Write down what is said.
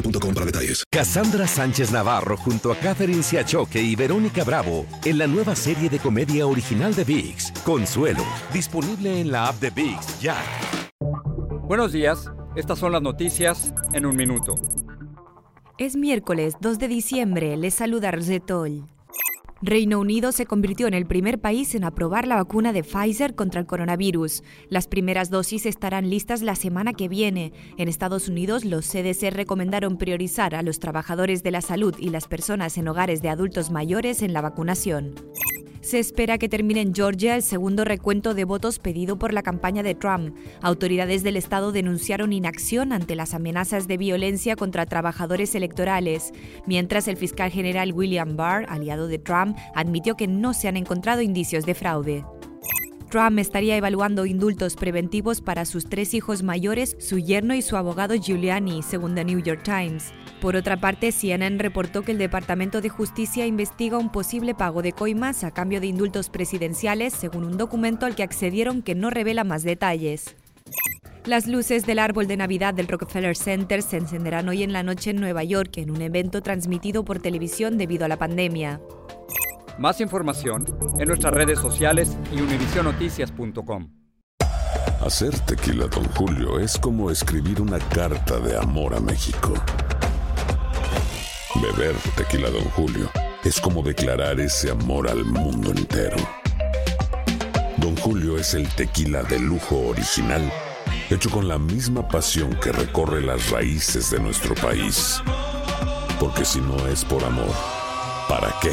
boostmobile.com para detalles. Cassandra Sánchez Navarro junto a Catherine Siachoque y Verónica Bravo en la nueva serie de comedia original de VIX, Consuelo, disponible en la app de VIX ya. Buenos días, estas son las noticias en un minuto. Es miércoles 2 de diciembre, les saluda Rosetol. Reino Unido se convirtió en el primer país en aprobar la vacuna de Pfizer contra el coronavirus. Las primeras dosis estarán listas la semana que viene. En Estados Unidos, los CDC recomendaron priorizar a los trabajadores de la salud y las personas en hogares de adultos mayores en la vacunación. Se espera que termine en Georgia el segundo recuento de votos pedido por la campaña de Trump. Autoridades del estado denunciaron inacción ante las amenazas de violencia contra trabajadores electorales, mientras el fiscal general William Barr, aliado de Trump, admitió que no se han encontrado indicios de fraude. Trump estaría evaluando indultos preventivos para sus tres hijos mayores, su yerno y su abogado Giuliani, según The New York Times. Por otra parte, CNN reportó que el Departamento de Justicia investiga un posible pago de coimas a cambio de indultos presidenciales, según un documento al que accedieron que no revela más detalles. Las luces del árbol de Navidad del Rockefeller Center se encenderán hoy en la noche en Nueva York en un evento transmitido por televisión debido a la pandemia. Más información en nuestras redes sociales y univisionoticias.com. Hacer tequila, Don Julio, es como escribir una carta de amor a México. Beber tequila, Don Julio, es como declarar ese amor al mundo entero. Don Julio es el tequila de lujo original, hecho con la misma pasión que recorre las raíces de nuestro país. Porque si no es por amor, ¿para qué?